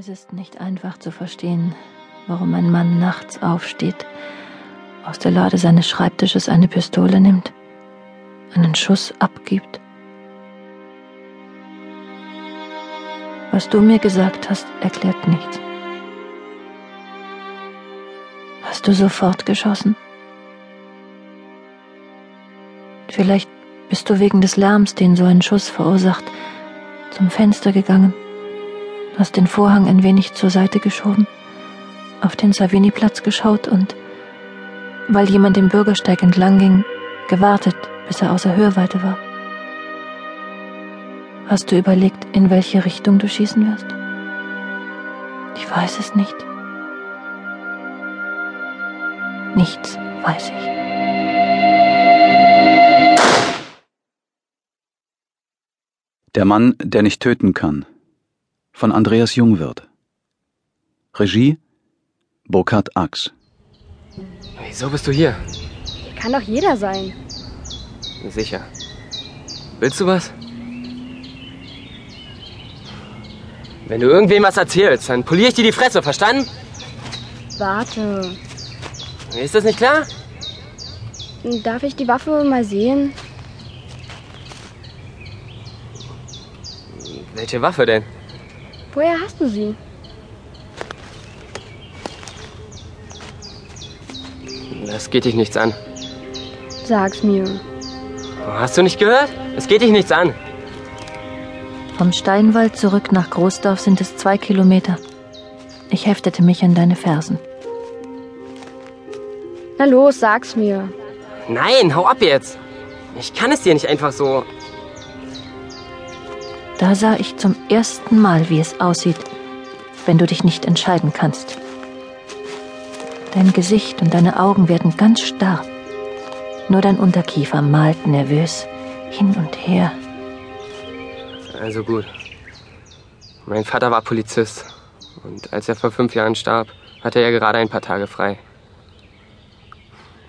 Es ist nicht einfach zu verstehen, warum ein Mann nachts aufsteht, aus der Lade seines Schreibtisches eine Pistole nimmt, einen Schuss abgibt. Was du mir gesagt hast, erklärt nichts. Hast du sofort geschossen? Vielleicht bist du wegen des Lärms, den so ein Schuss verursacht, zum Fenster gegangen hast den Vorhang ein wenig zur Seite geschoben, auf den Savini-Platz geschaut und, weil jemand den Bürgersteig entlang ging, gewartet, bis er außer Hörweite war. Hast du überlegt, in welche Richtung du schießen wirst? Ich weiß es nicht. Nichts weiß ich. Der Mann, der nicht töten kann von Andreas Jungwirth. Regie Burkhard Ax. Wieso bist du hier? Kann doch jeder sein. Sicher. Willst du was? Wenn du irgendwem was erzählst, dann poliere ich dir die Fresse, verstanden? Warte. Ist das nicht klar? Darf ich die Waffe mal sehen? Welche Waffe denn? Woher hast du sie? Das geht dich nichts an. Sag's mir. Hast du nicht gehört? Es geht dich nichts an. Vom Steinwald zurück nach Großdorf sind es zwei Kilometer. Ich heftete mich an deine Fersen. Na los, sag's mir. Nein, hau ab jetzt. Ich kann es dir nicht einfach so. Da sah ich zum ersten Mal, wie es aussieht, wenn du dich nicht entscheiden kannst. Dein Gesicht und deine Augen werden ganz starr. Nur dein Unterkiefer malt nervös hin und her. Also gut. Mein Vater war Polizist. Und als er vor fünf Jahren starb, hatte er gerade ein paar Tage frei.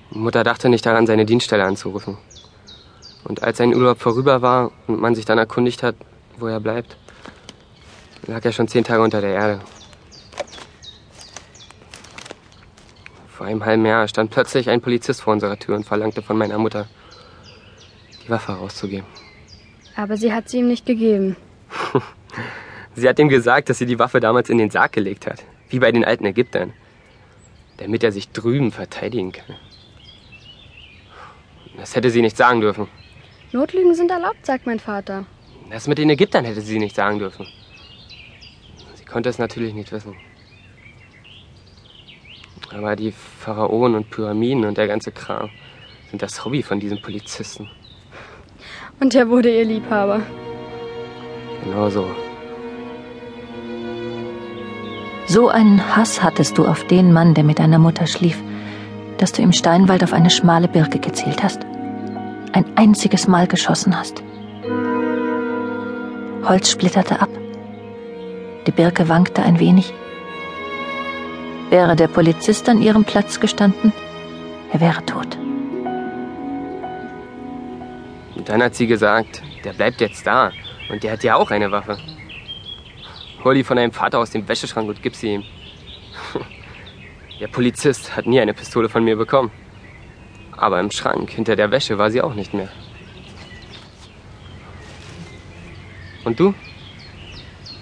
Mutter dachte nicht daran, seine Dienststelle anzurufen. Und als sein Urlaub vorüber war und man sich dann erkundigt hat, wo er bleibt, lag er schon zehn Tage unter der Erde. Vor einem halben Jahr stand plötzlich ein Polizist vor unserer Tür und verlangte von meiner Mutter, die Waffe rauszugeben. Aber sie hat sie ihm nicht gegeben. sie hat ihm gesagt, dass sie die Waffe damals in den Sarg gelegt hat, wie bei den alten Ägyptern, damit er sich drüben verteidigen kann. Das hätte sie nicht sagen dürfen. Notlügen sind erlaubt, sagt mein Vater. Das mit den Ägyptern hätte sie nicht sagen dürfen. Sie konnte es natürlich nicht wissen. Aber die Pharaonen und Pyramiden und der ganze Kram sind das Hobby von diesen Polizisten. Und er wurde ihr Liebhaber. Genau so. So einen Hass hattest du auf den Mann, der mit deiner Mutter schlief, dass du im Steinwald auf eine schmale Birke gezielt hast. Ein einziges Mal geschossen hast. Holz splitterte ab. Die Birke wankte ein wenig. Wäre der Polizist an ihrem Platz gestanden, er wäre tot. Und dann hat sie gesagt, der bleibt jetzt da. Und der hat ja auch eine Waffe. Hol die von deinem Vater aus dem Wäscheschrank und gib sie ihm. Der Polizist hat nie eine Pistole von mir bekommen. Aber im Schrank hinter der Wäsche war sie auch nicht mehr. Und du?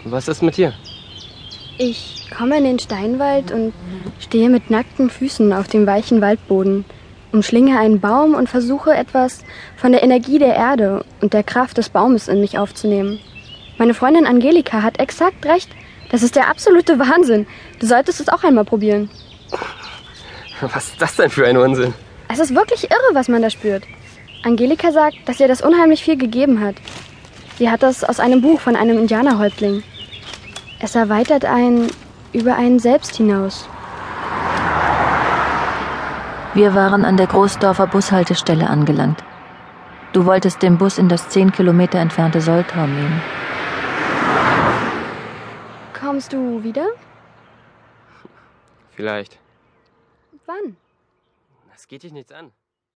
Was ist mit dir? Ich komme in den Steinwald und stehe mit nackten Füßen auf dem weichen Waldboden, umschlinge einen Baum und versuche etwas von der Energie der Erde und der Kraft des Baumes in mich aufzunehmen. Meine Freundin Angelika hat exakt recht. Das ist der absolute Wahnsinn. Du solltest es auch einmal probieren. Was ist das denn für ein Unsinn? Es ist wirklich irre, was man da spürt. Angelika sagt, dass ihr das unheimlich viel gegeben hat. Sie hat das aus einem Buch von einem Indianerhäuptling. Es erweitert einen über einen selbst hinaus. Wir waren an der Großdorfer Bushaltestelle angelangt. Du wolltest den Bus in das zehn Kilometer entfernte Soltau nehmen. Kommst du wieder? Vielleicht. Wann? Das geht dich nichts an.